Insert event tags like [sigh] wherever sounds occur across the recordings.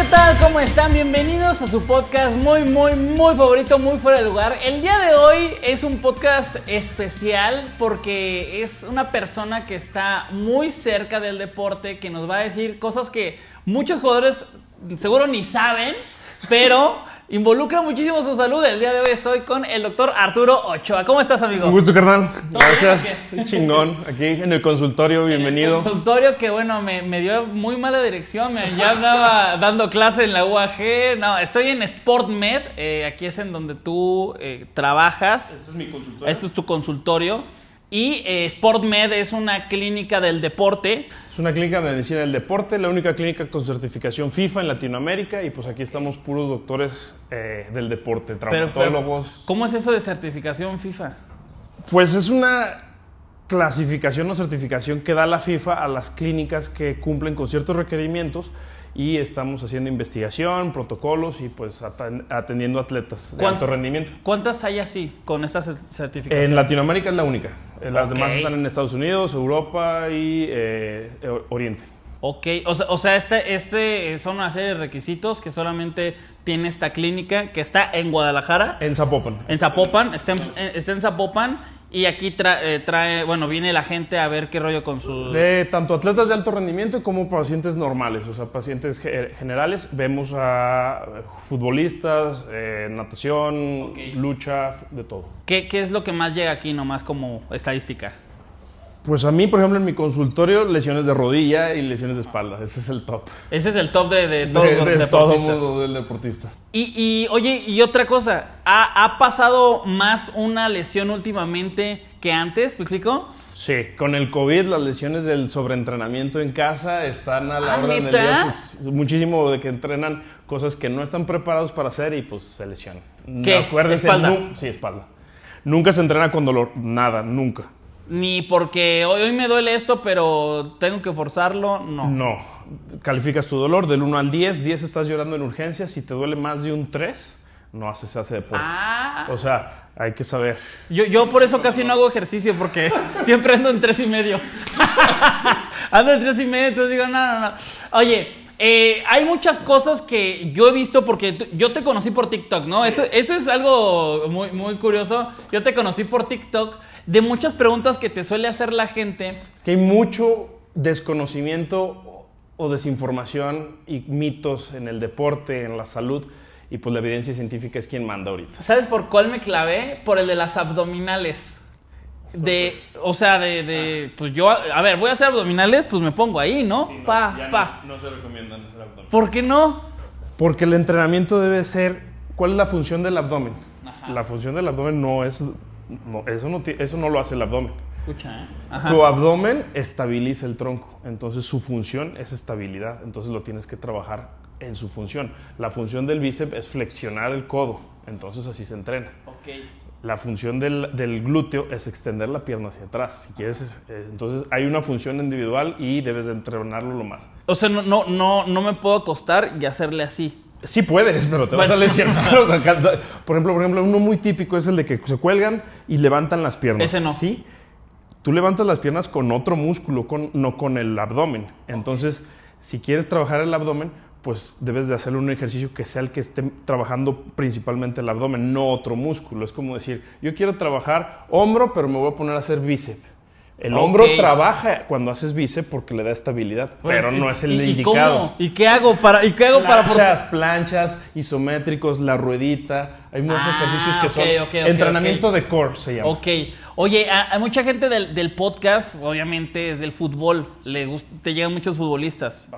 ¿Qué tal? ¿Cómo están? Bienvenidos a su podcast muy, muy, muy favorito, muy fuera de lugar. El día de hoy es un podcast especial porque es una persona que está muy cerca del deporte, que nos va a decir cosas que muchos jugadores seguro ni saben, pero involucra muchísimo su salud. El día de hoy estoy con el doctor Arturo Ochoa. ¿Cómo estás, amigo? Un gusto, carnal. ¿Todo bien, Gracias. Chingón. Aquí en el consultorio, bienvenido. Consultorio que, bueno, me, me dio muy mala dirección. Me, ya andaba [laughs] dando clase en la UAG. No, estoy en SportMed. eh, aquí es en donde tú eh, trabajas. Este es mi consultorio. Este es tu consultorio. Y eh, SportMed es una clínica del deporte. Es una clínica de medicina del deporte, la única clínica con certificación FIFA en Latinoamérica y pues aquí estamos puros doctores eh, del deporte, Pero, pero, traumatólogos. ¿Cómo es eso de certificación FIFA? Pues es una clasificación o certificación que da la FIFA a las clínicas que cumplen con ciertos requerimientos y estamos haciendo investigación, protocolos y pues atendiendo atletas de ¿Cuán- alto rendimiento. ¿Cuántas hay así con esta cer- certificación? En Latinoamérica es la única. Eh, Las demás están en Estados Unidos, Europa y eh, Oriente. Ok, o sea, o sea, este, este son una serie de requisitos que solamente tiene esta clínica que está en Guadalajara, En Zapopan. en Zapopan, está en, eh, está en Zapopan y aquí tra- eh, trae, bueno, viene la gente a ver qué rollo con su... De tanto atletas de alto rendimiento como pacientes normales, o sea, pacientes ge- generales. Vemos a futbolistas, eh, natación, lucha, de todo. ¿Qué, ¿Qué es lo que más llega aquí nomás como estadística? Pues a mí, por ejemplo, en mi consultorio, lesiones de rodilla y lesiones de espalda. Ese es el top. Ese es el top de, de todos de, los de deportistas. todo mundo del deportista. Y, y, oye, y otra cosa, ¿ha, ha pasado más una lesión últimamente que antes? ¿Me explico? Sí, con el COVID las lesiones del sobreentrenamiento en casa están a la Ah, orden del día. Muchísimo de que entrenan cosas que no están preparados para hacer y pues se lesionan. ¿Qué? Acuérdese, ¿Espalda? sí, espalda. Nunca se entrena con dolor, nada, nunca. Ni porque hoy, hoy me duele esto, pero tengo que forzarlo, no. No. Calificas tu dolor del 1 al 10, 10 estás llorando en urgencias, si te duele más de un 3, no haces hace deporte. Ah. O sea, hay que saber. Yo, yo por eso casi no hago ejercicio, porque [laughs] siempre ando en tres y medio. [laughs] ando en tres y medio, entonces digo, no, no, no. Oye, eh, hay muchas cosas que yo he visto porque yo te conocí por TikTok, ¿no? Eso, eso es algo muy, muy curioso. Yo te conocí por TikTok de muchas preguntas que te suele hacer la gente. Es que hay mucho desconocimiento o desinformación y mitos en el deporte, en la salud, y pues la evidencia científica es quien manda ahorita. ¿Sabes por cuál me clavé? Por el de las abdominales. De, o sea, de, de, pues yo, a ver, voy a hacer abdominales, pues me pongo ahí, ¿no? pa, pa. No, se recomiendan hacer abdomen. ¿Por qué no? Porque el entrenamiento debe ser, ¿cuál es la función del abdomen? La función del abdomen no es, no, eso, no, eso no lo hace el abdomen. Escucha, ¿eh? Ajá. Tu abdomen estabiliza el tronco, entonces su función es estabilidad, entonces lo tienes que trabajar en su función. La función del bíceps es flexionar el codo, entonces así se entrena. Ok. La función del, del glúteo es extender la pierna hacia atrás. Si quieres, es- eh, entonces hay una función individual y debes de entrenarlo lo más. O sea, no, no, no, no me puedo acostar y hacerle así. Sí puedes, pero te vas a lesionar. [laughs] O sea, por ejemplo, por ejemplo, uno muy típico es el de que se cuelgan y levantan las piernas. Ese no. Sí. Tú levantas las piernas con otro músculo, con, no con el abdomen. Entonces, si quieres trabajar el abdomen, pues debes de hacer un ejercicio que sea el que esté trabajando principalmente el abdomen, no otro músculo. Es como decir, yo quiero trabajar hombro, pero me voy a poner a hacer bíceps. El Ok. hombro trabaja cuando haces bíceps porque le da estabilidad, pero no es el ¿Y- y indicado. cómo? ¿Y qué hago para, y qué hago para for- Planchas, planchas, isométricos, la ruedita. Hay muchos Ah, ejercicios que son ok, ok, ok, entrenamiento de core, se llama. Ok. Oye, a, a mucha gente del, del podcast, obviamente, es del fútbol. Le te llegan muchos futbolistas.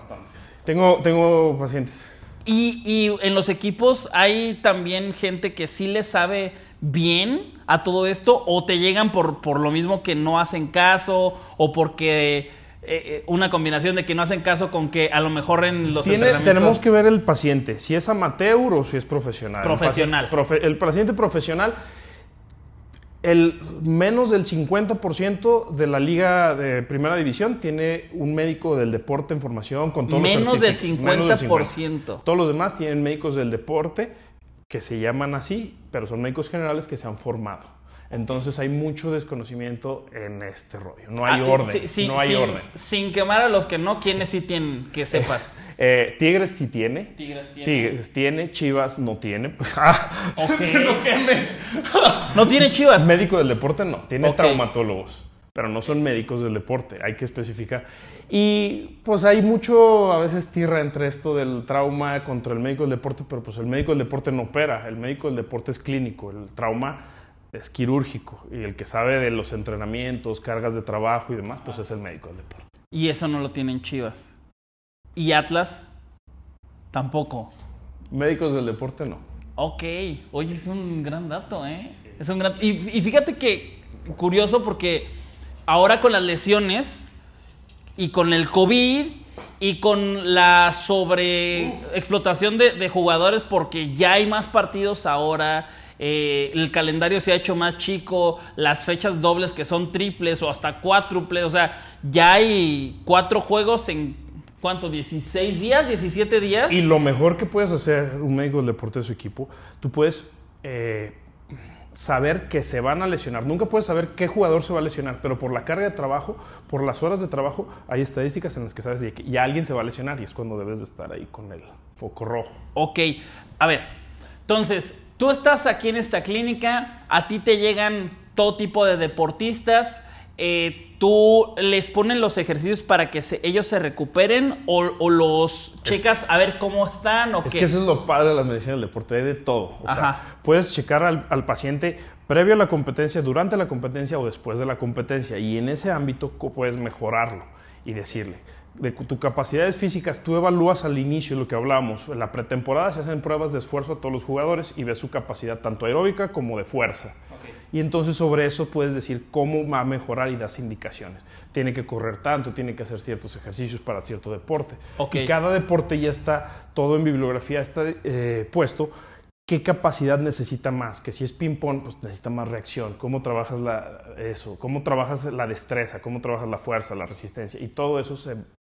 Tengo, tengo pacientes. Y, y en los equipos hay también gente que sí le sabe bien a todo esto o te llegan por, por lo mismo que no hacen caso o porque eh, eh, una combinación de que no hacen caso con que a lo mejor en los Tiene- entrenamientos... tenemos que ver el paciente, si es amateur o si es profesional. Profesional. El paciente, profe- el paciente profesional, el menos del 50% de la liga de primera división tiene un médico del deporte en formación con todos Menos los del menos del 50%. Todos los demás tienen médicos del deporte que se llaman así, pero son médicos generales que se han formado. Entonces hay mucho desconocimiento en este rollo. No hay Ah, orden. sí, sí, no hay sin, orden. Sin quemar a los que no, quienes sí tienen, que sepas. [laughs] Eh, Tigres sí tiene. Tigres tiene. Tigres tiene, Chivas no tiene. Ah, Ok. [laughs] no quemes. No tiene chivas. Médico del deporte no, tiene traumatólogos, pero no son médicos del deporte, hay que especificar. Y pues hay mucho, a veces tierra entre esto del trauma contra el médico del deporte, pero pues el médico del deporte no opera, el médico del deporte es clínico, el trauma es quirúrgico y el que sabe de los entrenamientos, cargas de trabajo y demás, pues es el médico del deporte. Y eso no lo tienen chivas. ¿Y Atlas? Tampoco. Médicos del deporte no. Ok, oye, es un gran dato, ¿eh? Es un gran... Y, y fíjate que, curioso porque ahora con las lesiones y con el COVID y con la sobreexplotación de, de jugadores porque ya hay más partidos ahora, eh, el calendario se ha hecho más chico, las fechas dobles que son triples o hasta cuádruples, o sea, ya hay cuatro juegos en, ¿cuánto? ¿16 días? ¿17 días? Y lo mejor que puedes hacer un médico del deporte de su equipo, tú puedes eh, saber que se van a lesionar. Nunca puedes saber qué jugador se va a lesionar, pero por la carga de trabajo, por las horas de trabajo, hay estadísticas en las que sabes que ya alguien se va a lesionar y es cuando debes de estar ahí con el foco rojo. Ok, a ver, entonces, tú estás aquí en esta clínica, a ti te llegan todo tipo de deportistas, eh, tú les ponen los ejercicios para que se- ellos se recuperen o, o los checas a ver cómo están o Es qué. que eso es lo padre de las medicinas del deporte, hay de todo. O Ajá. sea, puedes checar al, al paciente previo a la competencia, durante la competencia o después de la competencia. Y en ese ámbito puedes mejorarlo y decirle, de tus capacidades físicas, tú evalúas al inicio lo que hablábamos. En la pretemporada se hacen pruebas de esfuerzo a todos los jugadores y ves su capacidad tanto aeróbica como de fuerza. Y entonces sobre eso puedes decir cómo va a mejorar y das indicaciones. Tiene que correr tanto, tiene que hacer ciertos ejercicios para cierto deporte. Ok. Y cada deporte ya está todo en bibliografía, está eh, puesto qué capacidad necesita más, que si es ping-pong, pues necesita más reacción, cómo trabajas la, eso, cómo trabajas la destreza, cómo trabajas la fuerza, la resistencia, y todo eso se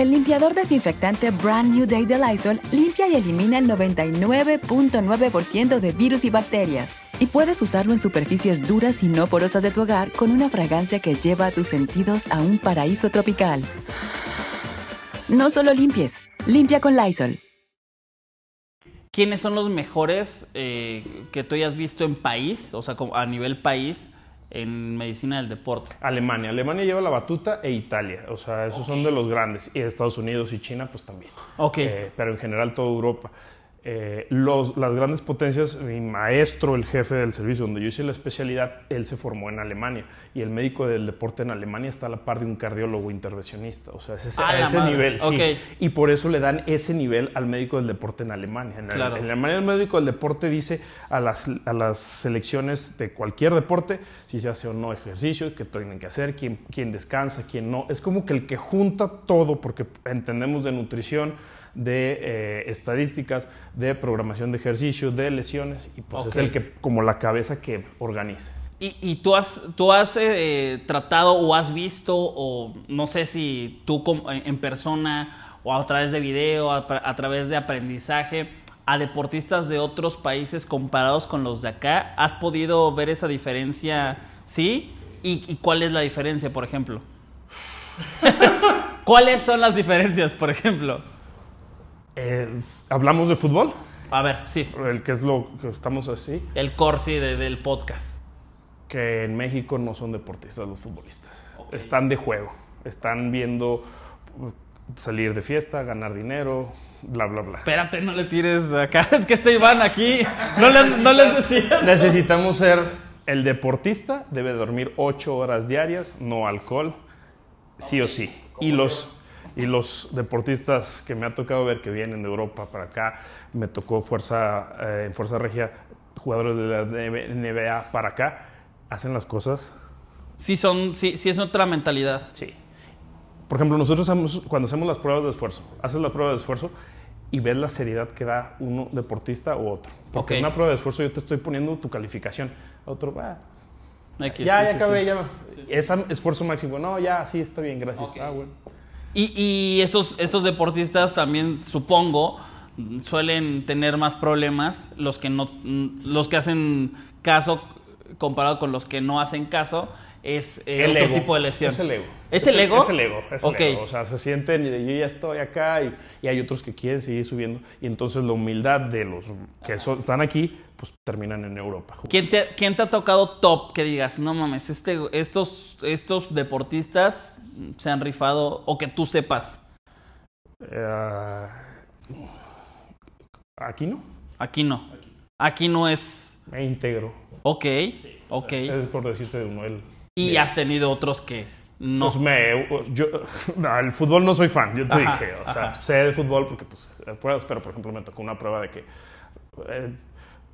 El limpiador desinfectante Brand New Day de Lysol limpia y elimina el 99.9% de virus y bacterias. Y puedes usarlo en superficies duras y no porosas de tu hogar con una fragancia que lleva a tus sentidos a un paraíso tropical. No solo limpies, limpia con Lysol. ¿Quiénes son los mejores eh, que tú hayas visto en país, o sea, a nivel país, en medicina del deporte? Alemania. Alemania lleva la batuta e Italia. O sea, esos son de los grandes. Y Estados Unidos y China, pues también. Ok. Eh, pero en general toda Europa. Eh, los, las grandes potencias, mi maestro, el jefe del servicio donde yo hice la especialidad, él se formó en Alemania y el médico del deporte en Alemania está a la par de un cardiólogo intervencionista, o sea, es ese, A a ese madre. nivel. sí. Ok. Y por eso le dan ese nivel al médico del deporte en Alemania. En, Claro. en Alemania el médico del deporte dice a las, a las selecciones de cualquier deporte si se hace o no ejercicio, qué tienen que hacer, quién, quién descansa, quién no. Es como que el que junta todo, porque entendemos de nutrición, de eh, estadísticas, de programación de ejercicio, de lesiones, y pues es el que, como la cabeza que organiza. ¿Y, y tú has, tú has eh, tratado o has visto, o no sé si tú en persona o a través de video, a, a través de aprendizaje, a deportistas de otros países comparados con los de acá? ¿Has podido ver esa diferencia? ¿Sí? ¿Y, y cuál es la diferencia, por ejemplo? [laughs] ¿Cuáles son las diferencias, por ejemplo? Eh, ¿Hablamos de fútbol? A ver, sí, El que es lo que estamos así. el corsi de- del podcast. que en México no son deportistas los futbolistas. Están de juego, están viendo uh, salir de fiesta, ganar dinero, bla, bla, bla. Espérate, no le tires acá. [laughs] Es que está Iván aquí. No le, no le decía. Necesitamos ser el deportista, debe dormir ocho horas diarias, no alcohol, sí o sí. Y los, y los deportistas que me ha tocado ver que vienen de Europa para acá, me tocó fuerza, eh, en Fuerza Regia, jugadores de la NBA para acá, hacen las cosas Sí, son, sí, sí es otra mentalidad. Sí. Por ejemplo, nosotros hacemos- cuando hacemos las pruebas de esfuerzo, haces la prueba de esfuerzo y ves la seriedad que da uno deportista u otro. Porque Ok. en una prueba de esfuerzo yo te estoy poniendo tu calificación. Otro, ah, X, ya, sí, ya sí, acabé, ya. Ese esfuerzo máximo. No, ya, sí, está bien, gracias. Ok. Ah, bueno. Y, y estos, deportistas también, supongo, suelen tener más problemas los que no los que hacen caso comparado con los que no hacen caso es eh, El otro ego. tipo de lesión. Es el ego. ¿Es el ego? Es el ego. Es el Ok. ego. O sea, se sienten y de yo ya estoy acá y, y hay otros que quieren seguir subiendo. Y entonces la humildad de los que son- están aquí, pues terminan en Europa. ¿Quién te, quién te ha tocado top que digas, no mames, este, estos, estos deportistas se han rifado o que tú sepas? Eh, aquí no. Aquí no. Aquí no es. Me integro. Ok, ok. Es por decirte de uno. El, Y has tenido otros que no. Pues me, yo, [laughs] no, el fútbol no soy fan, yo te Ajá, dije. O sea, sé de fútbol porque, pues, pruebas, pero por ejemplo me tocó una prueba de que eh,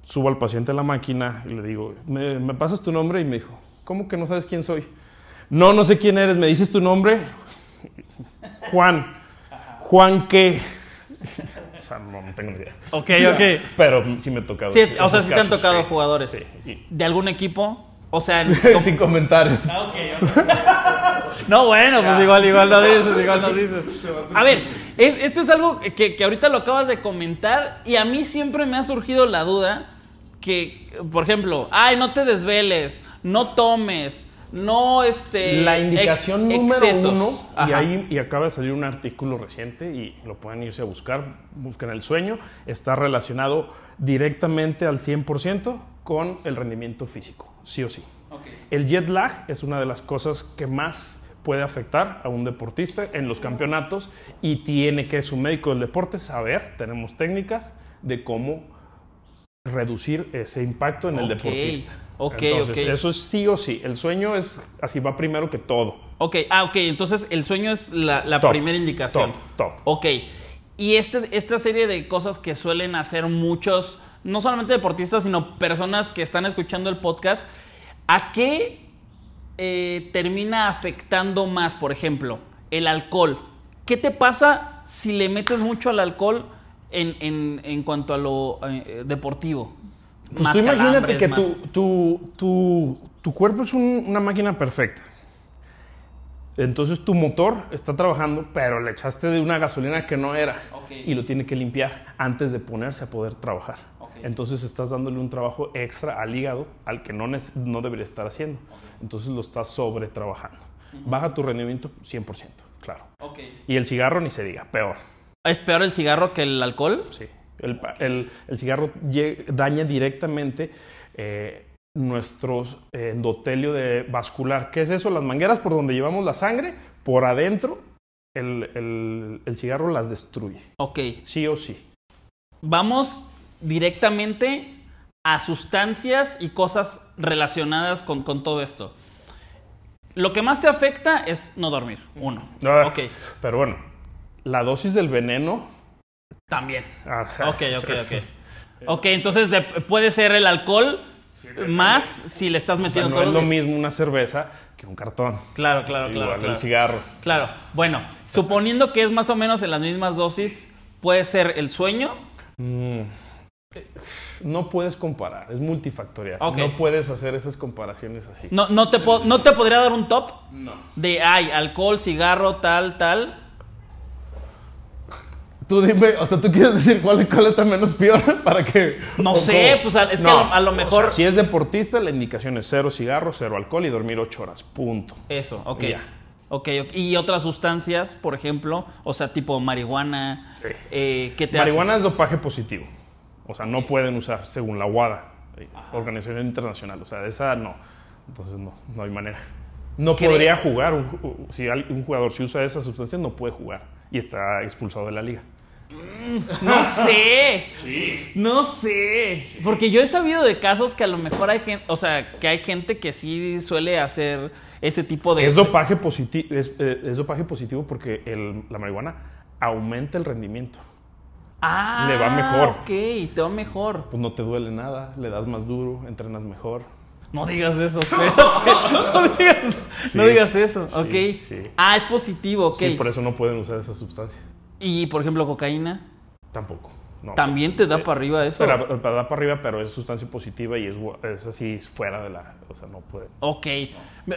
subo al paciente a la máquina y le digo, ¿Me, me pasas tu nombre? Y me dijo, ¿cómo que no sabes quién soy? No, no sé quién eres, ¿me dices tu nombre? [laughs] Juan. ¿Juan qué? [laughs] o sea, no, no tengo ni idea. Ok, ok. Pero sí me ha tocado. Sí, o sea, sí te han casos, tocado sí, jugadores. Sí. ¿De algún equipo? O sea, [laughs] en- Sin comentarios. Ah, ok, [laughs] No, bueno, pues igual, igual no dices, igual no dices. [laughs] A ver, es- esto es algo que, que ahorita lo acabas de comentar y a mí siempre me ha surgido la duda que, por ejemplo, ay, no te desveles, no tomes, no este... La indicación ex- número excesos. uno, y Ajá. ahí y acaba de salir un artículo reciente y lo pueden irse a buscar, buscan el sueño, está relacionado directamente al 100% con el rendimiento físico, sí o sí. El jet lag es una de las cosas que más puede afectar a un deportista en los campeonatos y tiene que su médico del deporte saber, tenemos técnicas de cómo reducir ese impacto en el deportista. ok, Entonces, ok. eso es sí o sí. El sueño es así, va primero que todo. Ok, ah, ok, entonces el sueño es la, la Top, primera indicación. top, top. Ok, y este, esta serie de cosas que suelen hacer muchos, no solamente deportistas, sino personas que están escuchando el podcast, ¿a qué eh, termina afectando más, por ejemplo, el alcohol? ¿Qué te pasa si le metes mucho al alcohol en, en- en cuanto a lo eh, deportivo? Pues Más tú imagínate que más- tu, tu, tu, tu cuerpo es un- una máquina perfecta. Entonces tu motor está trabajando, pero le echaste de una gasolina que no era y lo tiene que limpiar antes de ponerse a poder trabajar. Entonces estás dándole un trabajo extra al hígado al que no, no debería estar haciendo. Entonces lo estás sobre trabajando. Baja tu rendimiento 100%, claro. Ok. Y el cigarro ni se diga, peor. ¿Es peor el cigarro que el alcohol? Sí. El, el- el cigarro daña directamente eh, nuestros eh, endotelio de vascular. ¿Qué es eso? Las mangueras por donde llevamos la sangre, por adentro, el, el- el cigarro las destruye. Ok. Sí o sí. vamos directamente a sustancias y cosas relacionadas con, con todo esto. Lo que más te afecta es no dormir, uno. Ah, Ok, Pero bueno, la dosis del veneno. también. ajá, Ok, ok, ok. Ok, entonces de- puede ser el alcohol más si le estás o sea, metiendo no todos es lo mismo una cerveza que un cartón. Claro, claro, claro. Igual claro. el cigarro. Claro. Bueno, suponiendo que es más o menos en las mismas dosis, puede ser el sueño. Mm, No puedes comparar, es multifactorial. No puedes hacer esas comparaciones así. No, no, te, po- no te podría dar un top de, ay, alcohol, cigarro, tal, tal. Tú dime, o sea, tú quieres decir cuál, cuál está menos peor [laughs] para que. No sé, cómo? pues, es que a lo- a lo o mejor- sea, si es deportista, la indicación es cero cigarro, cero alcohol y dormir ocho horas. Punto. Eso, ok. Ya. Ok, ok. Y otras sustancias, por ejemplo, o sea, tipo marihuana, Sí. eh, ¿qué te Marihuana es dopaje positivo. O sea, no pueden usar según la WADA, Organización Internacional. O sea, esa no. Entonces no, no hay manera. No ¿Qué podría jugar. un- si al- un jugador si usa esas sustancias, no puede jugar. Y está expulsado de la liga. No sé. No sé. Porque yo he sabido de casos que a lo mejor hay gente, o sea, que hay gente que sí suele hacer ese tipo de... Es dopaje positivo, es, eh, es dopaje positivo porque el- la marihuana aumenta el rendimiento. Ah, le va mejor. Ok, te va mejor. Pues no te duele nada, le das más duro, entrenas mejor. No digas eso. [laughs] No digas, no digas eso, ok. sí. Ah, es positivo, ok. Sí, por eso no pueden usar esa sustancia. Y, por ejemplo, cocaína. Tampoco. no. También te da Eh, para arriba eso. Pero, pero da para arriba, pero es sustancia positiva y es, así fuera de la. O sea, no puede. Ok.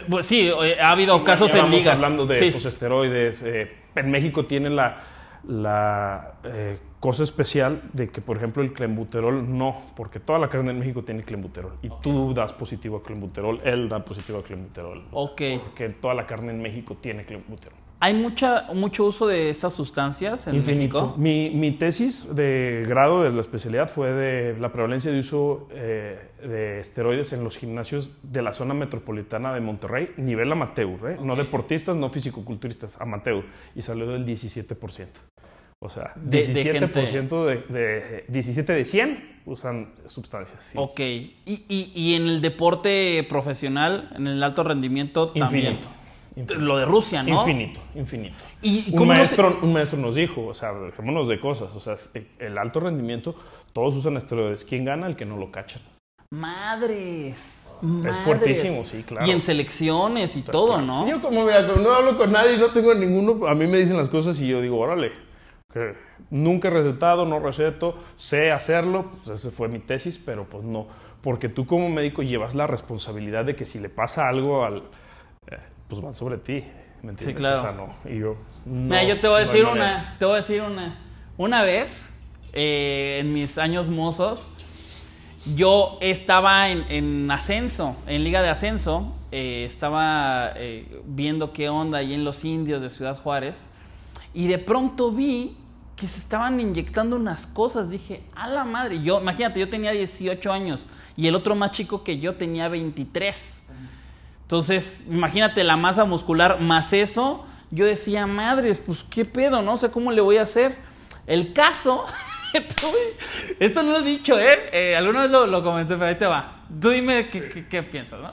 Pues sí, eh, ha habido casos en ligas. hablando de pues, esteroides. eh, en México tiene la, la eh, cosa especial de que, por ejemplo, el clenbuterol no, porque toda la carne en México tiene clenbuterol. Y tú das positivo a clenbuterol, él da positivo a clenbuterol. Ok. Porque toda la carne en México tiene clenbuterol. ¿Hay mucha, mucho uso de estas sustancias en Infinito. México? Mi, mi tesis de grado de la especialidad fue de la prevalencia de uso eh, de esteroides en los gimnasios de la zona metropolitana de Monterrey, nivel amateur, ¿eh? no deportistas, no fisicoculturistas, amateur, y salió del 17%. O sea, De- de 17% de, de, 17 de 100 usan sustancias. sí. Ok. ¿Y, y, y en el deporte profesional, en el alto rendimiento, también? Infinito. Infinito. Lo de Rusia, ¿no? Infinito, infinito. ¿Y un, cómo no se- maestro, un maestro nos dijo, o sea, dejémonos de cosas, o sea, el alto rendimiento, todos usan esteroides. ¿Quién gana? El que no lo cachan. Madres. Madres. fuertísimo, sí, claro. Y en selecciones y todo, Claro. ¿no? Yo como, mira, como no hablo con nadie, no tengo ninguno, a mí me dicen las cosas y yo digo, órale, que nunca he recetado, no receto, sé hacerlo, pues esa fue mi tesis, pero pues no, porque tú como médico llevas la responsabilidad de que si le pasa algo al, eh, pues va sobre ti, ¿me entiendes? claro. O sea, no, y yo, no, Mira, yo te voy a decir una, te voy a decir una. Una vez, eh, en mis años mozos, yo estaba en, en ascenso, en liga de ascenso, eh, estaba eh, viendo qué onda ahí en los indios de Ciudad Juárez, y de pronto vi que se estaban inyectando unas cosas. Dije, a la madre, yo, imagínate, yo tenía 18 años y el otro más chico que yo tenía 23. Entonces, imagínate la masa muscular más eso. Yo decía, madres, pues qué pedo, no sé cómo le voy a hacer. El caso, [laughs] esto no lo he dicho, ¿eh? Eh, alguna vez lo, lo comenté, pero ahí te va. Tú dime qué- qué piensas, ¿no?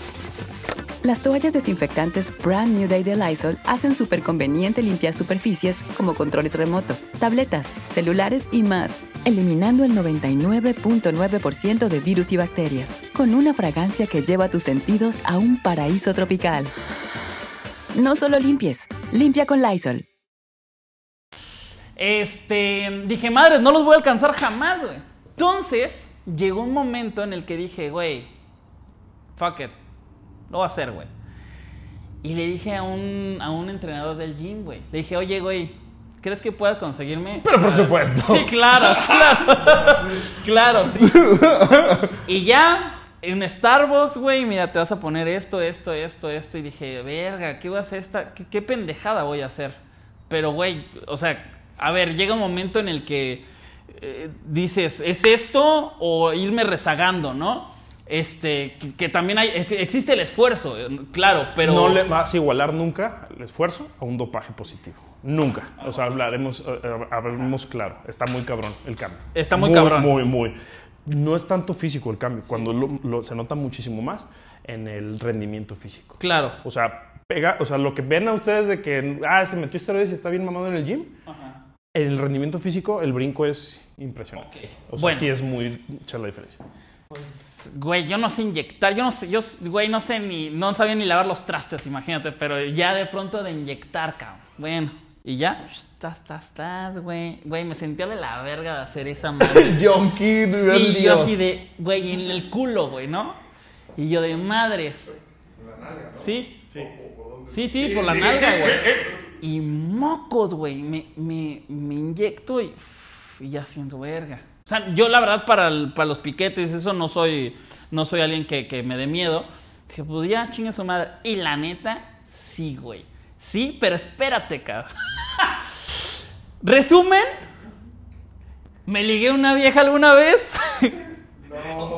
Las toallas desinfectantes Brand New Day de Lysol hacen súper conveniente limpiar superficies como controles remotos, tabletas, celulares y más, eliminando el 99.9% de virus y bacterias, con una fragancia que lleva tus sentidos a un paraíso tropical. No solo limpies, limpia con Lysol. Este, dije, madre, no los voy a alcanzar jamás, güey. Entonces, llegó un momento en el que dije, güey, fuck it, lo voy a hacer, güey. Y le dije a un, a un entrenador del gym, güey, le dije, oye, güey, ¿crees que puedas conseguirme? Pero por supuesto. Sí, claro, [laughs] claro. claro, sí. Y ya, en Starbucks, güey, mira, te vas a poner esto, esto, esto, esto. Y dije, verga, ¿qué voy a hacer esta? ¿Qué, qué pendejada voy a hacer? Pero, güey, o sea, a ver, llega un momento en el que eh, dices, ¿es esto o irme rezagando, no? Este, que, que también hay, es que existe el esfuerzo, claro, pero... No le vas a igualar nunca el esfuerzo a un dopaje positivo. Nunca. O sea, hablaremos, eh, eh, hablaremos claro. Está muy cabrón el cambio. Está muy cabrón. Muy, muy. No es tanto físico el cambio, cuando lo- lo- se nota muchísimo más en el rendimiento físico. Claro. O sea, pega, o sea, lo que ven a ustedes de que ah, se metió esteroides y está bien mamado en el gym, en el rendimiento físico el brinco es impresionante. O sea, Bueno. sí es muy mucha la diferencia. Güey, yo no sé inyectar, yo no sé, yo, güey, no sé ni, no sabía ni lavar los trastes, imagínate, pero ya de pronto de inyectar, cabrón. Bueno, y ya, estás, estás, estás, güey. Güey, me sentía de la verga de hacer esa madre. [laughs] Junkie, Sí, yo así de, güey, en el culo, güey, ¿no? Y yo de madres. Sí. Sí, sí, por la nalga, güey. [laughs] Y mocos, güey. Me, me, me inyecto y, y ya siento verga. Sea, yo la verdad para, para los piquetes, eso no soy, no soy alguien que, que me dé miedo. Dije, pues ya, chinga su madre. Y la neta, sí, güey. Sí, pero espérate, cabrón. [laughs] Resumen, me ligué una vieja alguna vez. [laughs]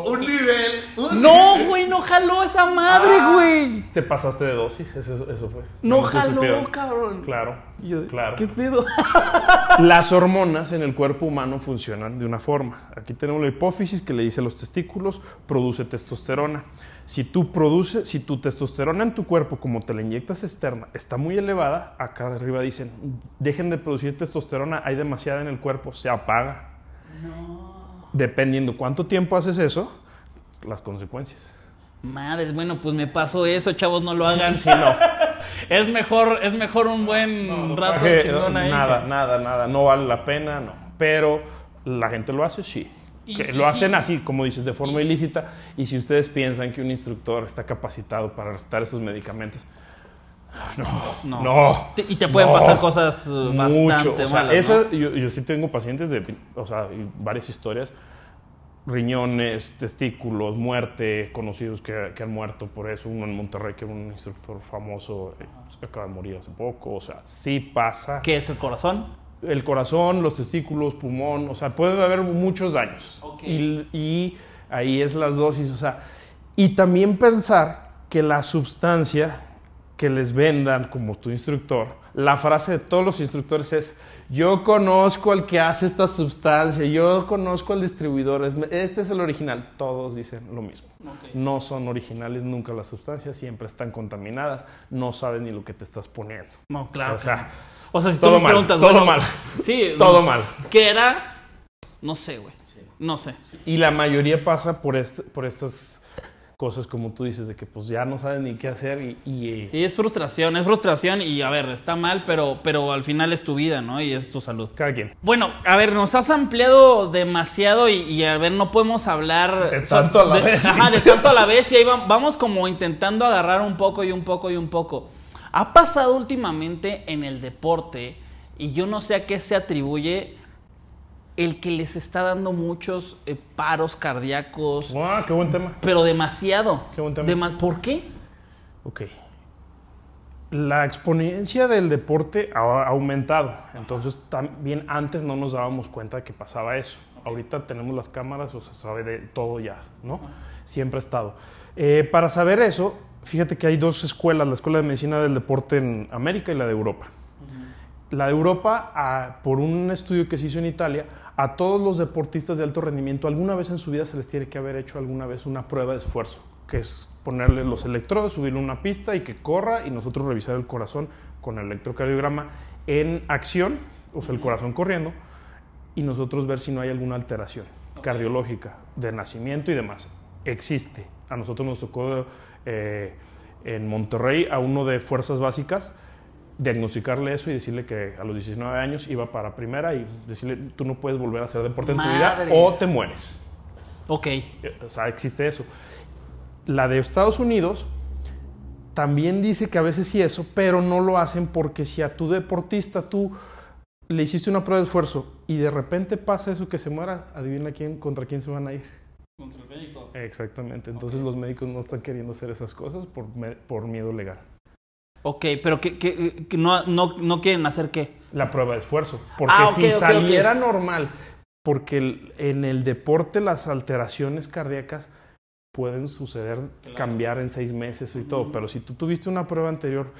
Un nivel. No, güey, no jaló esa madre, Ah. güey. Te pasaste de dosis, eso, eso fue. No jaló, supieron. cabrón. Claro, yo claro. ¿Qué pedo? [laughs] Las hormonas en el cuerpo humano funcionan de una forma. Aquí tenemos la hipófisis que le dice a los testículos, produce testosterona. Si tú produces, si tu testosterona en tu cuerpo, como te la inyectas externa, está muy elevada, acá arriba dicen, dejen de producir testosterona, hay demasiada en el cuerpo, se apaga. Dependiendo cuánto tiempo haces eso, las consecuencias. Madre, bueno, pues me pasó eso, chavos, no lo hagan. [laughs] Sí, no. Es mejor, es mejor un buen rato chingón ahí. Nada, nada, nada. No vale la pena, no. Pero la gente lo hace, sí. Y- Que y lo hacen sí. así, como dices, de forma ilícita. Y si ustedes piensan que un instructor está capacitado para recetar esos medicamentos, No. no. Te- y te pueden no. pasar cosas mucho. bastante O sea, malas, ¿no? yo, yo sí tengo pacientes de, o sea, varias historias. Riñones, testículos, muerte, conocidos que, que han muerto por eso. Uno en Monterrey, que era un instructor famoso, eh, pues, que acaba de morir hace poco. O sea, sí pasa ¿Qué es el corazón? el corazón, los testículos, pulmón, o sea, puede haber muchos daños. Y, y ahí es las dosis, o sea, y también pensar que la sustancia que les vendan como tu instructor, la frase de todos los instructores es, yo conozco al que hace esta sustancia, yo conozco al distribuidor, es- este es el original, todos dicen lo mismo. No son originales nunca las sustancias, siempre están contaminadas, no sabes ni lo que te estás poniendo. No, claro. O sea, claro. o sea si todo tú me mal, preguntas, todo bueno, mal. Sí, [laughs] Todo mal. ¿Qué era? No sé, güey. No sé. Y la mayoría pasa por, este- por estas cosas, como tú dices, de que pues ya no saben ni qué hacer y... y- Y es frustración, es frustración y a ver, está mal, pero, pero al final es tu vida, ¿no? Y es tu salud. cada quien. Bueno, a ver, nos has ampliado demasiado y, y, a ver, no podemos hablar... De tanto a la de- vez. [laughs] Ajá, de tanto a la vez y ahí va- vamos como intentando agarrar un poco y un poco y un poco. Ha pasado últimamente en el deporte y yo no sé a qué se atribuye el que les está dando muchos eh, paros cardíacos, ¡Guau! ¡Qué buen tema! pero demasiado. Qué buen tema. Dema- ¿Por qué? Ok. La exponencia del deporte ha aumentado. Entonces, también antes no nos dábamos cuenta de que pasaba eso. Ahorita tenemos las cámaras, o se sabe de todo ya, ¿no? Siempre ha estado. Eh, para saber eso, fíjate que hay dos escuelas, la Escuela de Medicina del Deporte en América y la de Europa. La de Europa, a- por un estudio que se hizo en Italia, a todos los deportistas de alto rendimiento alguna vez en su vida se les tiene que haber hecho alguna vez una prueba de esfuerzo, que es ponerle los electrodos, subirle una pista y que corra y nosotros revisar el corazón con el electrocardiograma en acción, o sea, el corazón corriendo, y nosotros ver si no hay alguna alteración cardiológica de nacimiento y demás. Existe. A nosotros nos tocó eh, en Monterrey a uno de fuerzas básicas diagnosticarle eso y decirle que a los 19 años iba para primera y decirle tú no puedes volver a hacer deporte en tu vida o te mueres. Ok. O sea, existe eso. La de Estados Unidos también dice que a veces sí eso, pero no lo hacen porque si a tu deportista tú le hiciste una prueba de esfuerzo y de repente pasa eso que se muera, adivina quién, contra quién se van a ir. Contra el médico. Exactamente. Entonces los médicos no están queriendo hacer esas cosas por, por miedo legal. Ok, pero que, que- que no, no, no quieren hacer qué. La prueba de esfuerzo. Porque Ah, si saliera normal, porque el- en el deporte las alteraciones cardíacas pueden suceder, cambiar en seis meses y todo, pero si tú tuviste una prueba anterior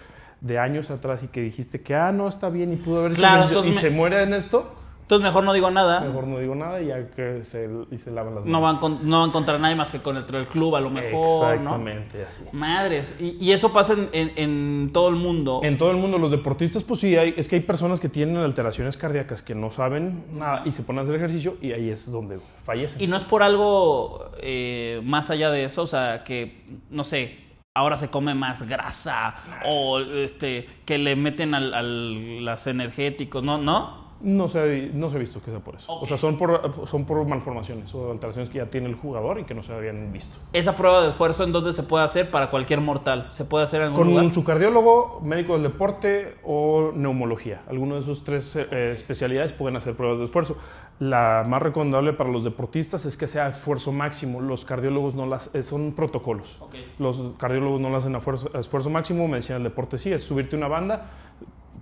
de años atrás y que dijiste que, ah, no, está bien y pudo haber hecho Claro, ejercicio y me- se muere en esto, Entonces mejor no digo nada. mejor no digo nada y ya que se, y se lavan las No manos. van, con- no van contra nadie más que con el, el club, a lo mejor, ¿no? Exactamente, así. Madres. Y, y eso pasa en, en- en todo el mundo. En todo el mundo, los deportistas, pues sí, hay, es que hay personas que tienen alteraciones cardíacas que no saben nada y se ponen a hacer ejercicio y ahí es donde fallecen. Y no es por algo eh, más allá de eso, o sea, que, no sé, ahora se come más grasa o este que le meten al, al- las energéticos, ¿no? ¿No? No se, ha- no se ha visto que sea por eso. O sea, son por, son por malformaciones o alteraciones que ya tiene el jugador y que no se habían visto. Esa prueba de esfuerzo en dónde se puede hacer para cualquier mortal. ¿Se puede hacer en algún Con lugar? su cardiólogo, médico del deporte o neumología. Alguno de esos tres eh, especialidades pueden hacer pruebas de esfuerzo. La más recomendable para los deportistas es que sea esfuerzo máximo. Los cardiólogos no las eh, son protocolos. Los cardiólogos no lo hacen a esfuerzo, a esfuerzo máximo. Medicina del deporte sí, es subirte una banda,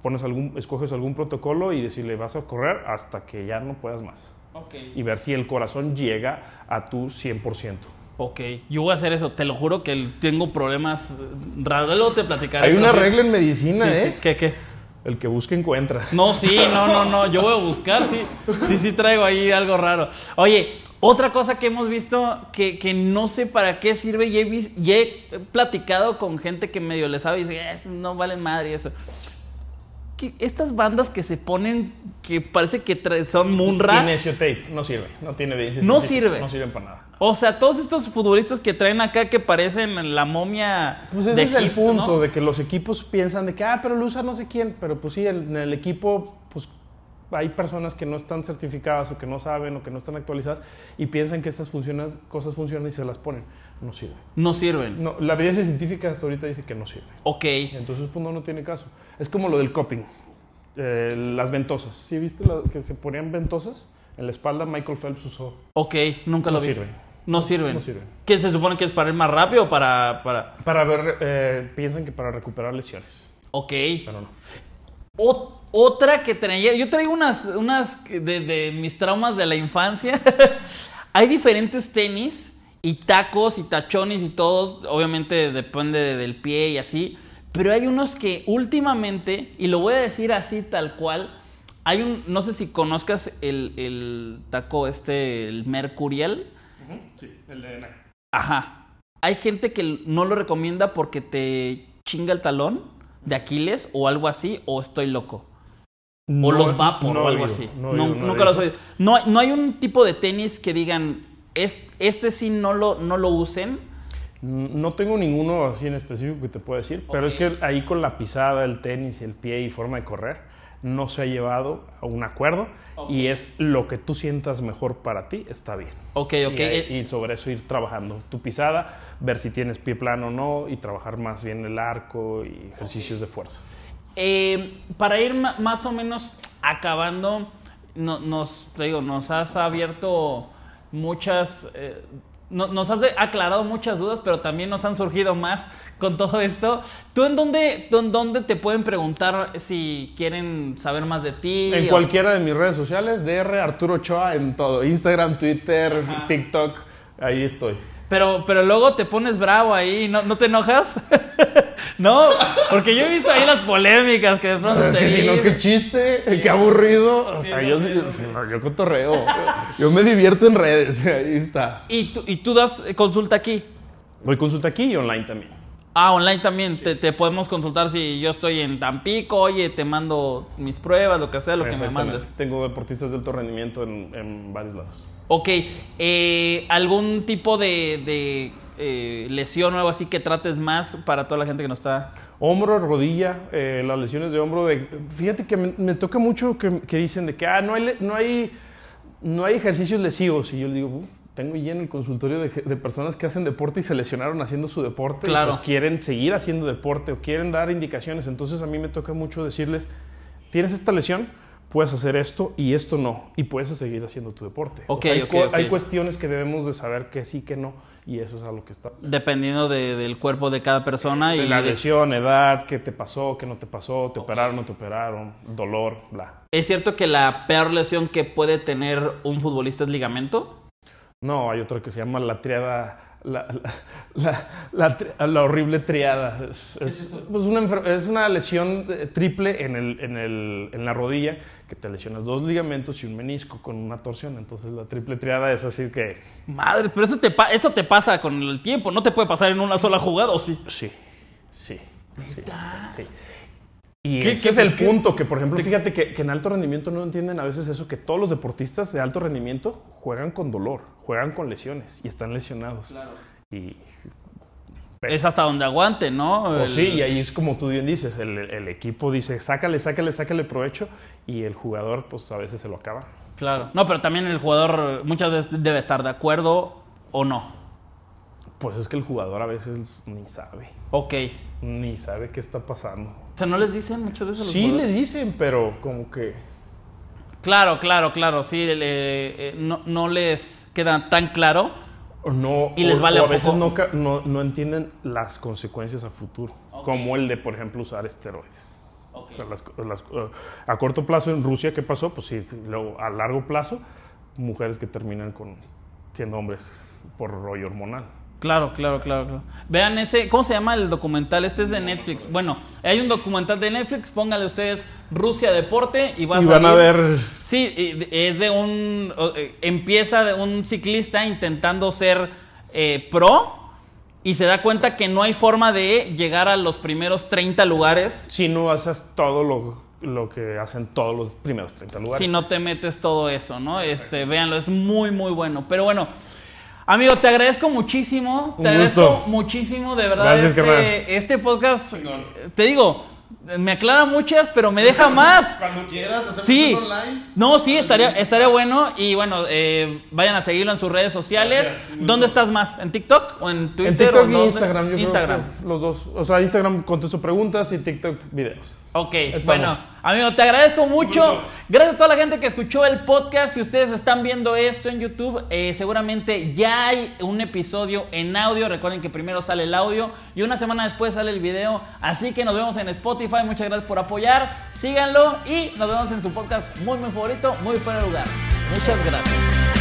pones algún, escoges algún protocolo y decirle vas a correr hasta que ya no puedas más. Ok. Y ver si el corazón llega a tu 100%. Ok, yo voy a hacer eso. Te lo juro que tengo problemas raros. Luego te platicaré. Hay una regla en medicina, Sí, ¿eh? sí. ¿Qué, qué? El que busca encuentra. No, sí, no, no, no. Yo voy a buscar, sí. Sí, sí traigo ahí algo raro. Oye, otra cosa que hemos visto que, que no sé para qué sirve y he, vis- y he platicado con gente que medio le sabe y dice, "Es, no valen madre y eso. Que estas bandas que se ponen que parece que son Munra. Kinesio tape, no sirve, no tiene evidencia No sirve. No sirven para nada. O sea, todos estos futbolistas que traen acá que parecen la momia Pues ese de es el punto, ¿no? de que los equipos piensan de que, ah, pero lo usa no sé quién, pero pues sí, en el equipo, pues hay personas que no están certificadas o que no saben o que no están actualizadas y piensan que esas funciones, cosas funcionan y se las ponen. No sirve. No sirven. No, la evidencia científica hasta ahorita dice que no sirve. Ok. Entonces, pues no, no tiene caso. Es como lo del coping. Eh, las ventosas. ¿Sí viste la- que se ponían ventosas? En la espalda Michael Phelps usó. Ok, nunca No lo vi. sirven. No sirven. No sirven. ¿Qué se supone que es para ir más rápido o para, para... Para ver, eh, piensan que para recuperar lesiones, Ok. pero no. Ot- otra que traía, yo traigo unas, unas de, de mis traumas de la infancia. [laughs] Hay diferentes tenis y tacos y tachones y todo, obviamente depende de- del pie y así, pero hay unos que últimamente, y lo voy a decir así tal cual, hay un, no sé si conozcas el, el taco este, el Mercurial. Sí, el de Nike. Ajá. Hay gente que no lo recomienda porque te chinga el talón de Aquiles o algo así, o estoy loco. O los Vapor no o algo oído, así. no oído nunca los oído. No, no hay un tipo de tenis que digan, "Es- este sí no lo, no lo usen. No tengo ninguno así en específico que te pueda decir, pero es que ahí con la pisada, el tenis, el pie y forma de correr, no se ha llevado a un acuerdo y es lo que tú sientas mejor para ti, está bien. Ok, ok. Y, ahí- eh, y sobre eso ir trabajando tu pisada, ver si tienes pie plano o no y trabajar más bien el arco y ejercicios de fuerza. Eh, para ir más o menos acabando, no- nos, te digo, nos has abierto muchas, eh, no- nos has aclarado muchas dudas, pero también nos han surgido más con todo esto. ¿Tú en dónde, en dónde te pueden preguntar si quieren saber más de ti? En o- cualquiera de mis redes sociales, DR Arturo Ochoa en todo, Instagram, Twitter, TikTok, ahí estoy. Pero, pero luego te pones bravo ahí, ¿no, ¿no te enojas? [laughs] no, porque yo he visto ahí las polémicas que de pronto Es se que si no, qué chiste, qué aburrido. O sea, yo, sí- sí, no, yo cotorreo. Yo me divierto en redes, [laughs] ahí está. ¿Y tú, y tú das consulta aquí. Doy consulta aquí y online también. Ah, online también. Te, te podemos consultar si yo estoy en Tampico. Oye, te mando mis pruebas, lo que sea, lo que me mandes. Tengo deportistas de alto rendimiento en, en varios lados. Ok. eh, ¿Algún tipo de, de, eh, lesión o algo así que trates más para toda la gente que nos está... Hombro, rodilla, eh, las lesiones de hombro. De, fíjate que me, me toca mucho que, que dicen de que ah, no, hay, no, hay, no hay ejercicios lesivos. Y yo digo, "Uf, tengo lleno el consultorio de, de, personas que hacen deporte y se lesionaron haciendo su deporte. Claro. Y pues quieren seguir haciendo deporte o quieren dar indicaciones. Entonces a mí me toca mucho decirles, tienes esta lesión, puedes hacer esto y esto no. Y puedes seguir haciendo tu deporte. Ok, O sea, hay, hay cuestiones que debemos de saber que sí, que no. Y eso es a lo que está. Dependiendo de- del cuerpo de cada persona y De la de- lesión, edad, qué te pasó, qué no te pasó, te operaron, no te operaron, dolor, bla. ¿Es cierto que la peor lesión que puede tener un futbolista es ligamento? No, hay otra que se llama la triada. La, la, la- horrible triada. Es, es- pues una, es una lesión eh, triple en, el, en, el, en la rodilla que te lesionas dos ligamentos y un menisco con una torsión. Entonces la triple triada es así que Madre, pero eso te, eso te pasa con el tiempo, no te puede pasar en una sola jugada, ¿o sí? sí, sí, sí. sí. Y ¿Qué- ese qué- es el qué- punto, que por ejemplo, fíjate que, que en alto rendimiento no entienden a veces eso, que todos los deportistas de alto rendimiento juegan con dolor, juegan con lesiones y están lesionados. Y Pesa. Es hasta donde aguante, ¿no? Pues El- sí, y ahí es como tú bien dices, el, el equipo dice, sácale, sácale, sácale provecho y el jugador pues a veces se lo acaba. Claro. No, pero también el jugador muchas veces debe estar de acuerdo o no. Pues es que el jugador a veces ni sabe, Ok. ni sabe qué está pasando. O sea, ¿no les dicen muchas veces a los Sí jugadores? les dicen, pero como que... Claro, claro, claro. Sí, le- eh, no, no les queda tan claro. o No, Y les o- vale o a a veces no, no, no entienden las consecuencias a futuro, como el de, por ejemplo, usar esteroides. O sea, las- las- a corto plazo en Rusia, ¿qué pasó? Pues sí, luego a largo plazo, mujeres que terminan con siendo hombres por rollo hormonal. Claro, claro, claro, claro. Vean ese, ¿cómo se llama el documental? Este es de Netflix. Bueno, hay un documental de Netflix, pónganle ustedes Rusia Deporte y, va a Y van a ver Sí, es de un... eh, Empieza de un ciclista intentando ser eh, pro y se da cuenta que no hay forma de llegar a los primeros 30 lugares si no haces todo lo, lo que hacen todos los primeros 30 lugares. si no te metes todo eso, ¿no? Este, véanlo, es muy, muy bueno. Pero bueno, amigo, te agradezco muchísimo. Un te agradezco gusto. muchísimo, de verdad. Gracias, este, este podcast, te digo, me aclara muchas, pero me deja [laughs] más. Cuando quieras, hacemos Sí, un online. no, sí, estaría, estaría bueno. Y bueno, eh, vayan a seguirlo en sus redes sociales. Gracias, ¿Dónde estás más? ¿En TikTok o en Twitter? En TikTok o y? Instagram, yo Instagram. creo que los dos. O sea, Instagram contesto preguntas y TikTok videos. Ok, Estamos. bueno, amigo, te agradezco mucho. Gracias a toda la gente que escuchó el podcast. Si ustedes están viendo esto en YouTube, eh, seguramente ya hay un episodio en audio. Recuerden que primero sale el audio y una semana después sale el video. Así que nos vemos en Spotify. Muchas gracias por apoyar. Síganlo y nos vemos en su podcast muy, muy favorito, muy fuera de lugar. Muchas gracias.